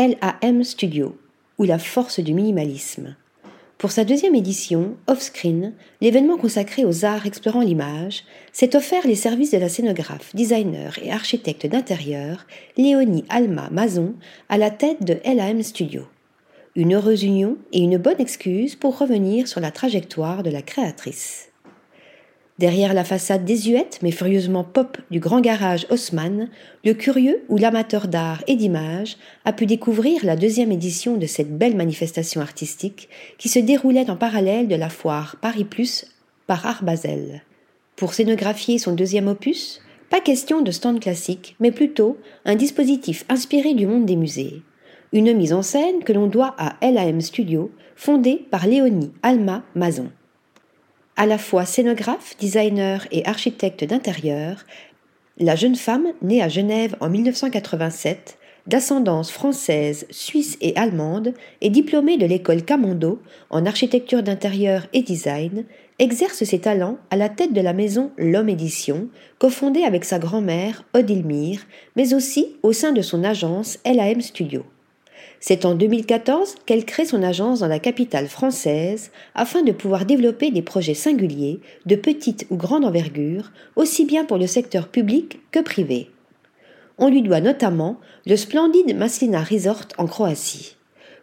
LAM Studio, ou la force du minimalisme. Pour sa deuxième édition, Offscreen, l'événement consacré aux arts explorant l'image, s'est offert les services de la scénographe, designer et architecte d'intérieur Léonie Alma Mazon à la tête de LAM Studio. Une heureuse union et une bonne excuse pour revenir sur la trajectoire de la créatrice. Derrière la façade désuète mais furieusement pop du grand garage Haussmann, le curieux ou l'amateur d'art et d'image a pu découvrir la deuxième édition de cette belle manifestation artistique qui se déroulait en parallèle de la foire Paris Plus par Art Basel. Pour scénographier son deuxième opus, pas question de stand classique, mais plutôt un dispositif inspiré du monde des musées. Une mise en scène que l'on doit à LAM Studio, fondée par Léonie Alma Mazon. À la fois scénographe, designer et architecte d'intérieur, la jeune femme, née à Genève en 1987, d'ascendance française, suisse et allemande, et diplômée de l'école Camondo en architecture d'intérieur et design, exerce ses talents à la tête de la maison L'Homme Édition, cofondée avec sa grand-mère Odile Mire, mais aussi au sein de son agence LAM Studio. C'est en 2014 qu'elle crée son agence dans la capitale française afin de pouvoir développer des projets singuliers de petite ou grande envergure, aussi bien pour le secteur public que privé. On lui doit notamment le splendide Maslina Resort en Croatie.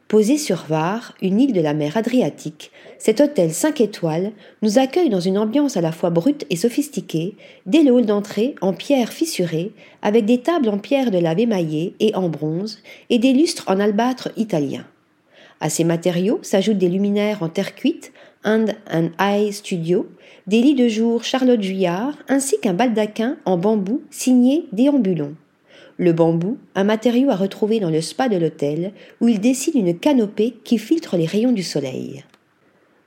Posé sur Var, une île de la mer Adriatique, cet hôtel 5 étoiles nous accueille dans une ambiance à la fois brute et sophistiquée, dès le hall d'entrée en pierre fissurée, avec des tables en pierre de lave émaillée et en bronze, et des lustres en albâtre italien. À ces matériaux s'ajoutent des luminaires en terre cuite, And and Eye Studio, des lits de jour Charlotte Juillard, ainsi qu'un baldaquin en bambou signé Déambulon. Le bambou, un matériau à retrouver dans le spa de l'hôtel, où il dessine une canopée qui filtre les rayons du soleil.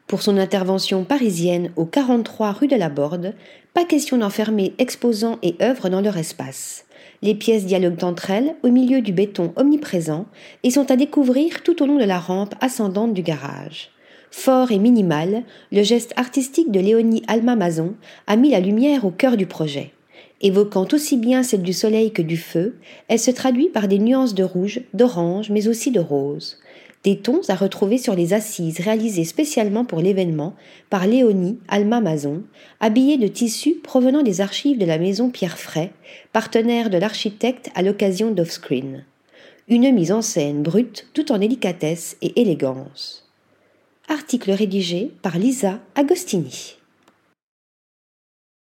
Pour son intervention parisienne au 43 rue de la Borde, pas question d'enfermer exposants et œuvres dans leur espace. Les pièces dialoguent entre elles au milieu du béton omniprésent et sont à découvrir tout au long de la rampe ascendante du garage. Fort et minimal, le geste artistique de Léonie Alma Mazon a mis la lumière au cœur du projet. Évoquant aussi bien celle du soleil que du feu, elle se traduit par des nuances de rouge, d'orange, mais aussi de rose. Des tons à retrouver sur les assises réalisées spécialement pour l'événement par Léonie Alma Mazon, habillée de tissus provenant des archives de la maison Pierre Fray, partenaire de l'architecte à l'occasion d'Offscreen. Une mise en scène brute tout en délicatesse et élégance. Article rédigé par Lisa Agostini.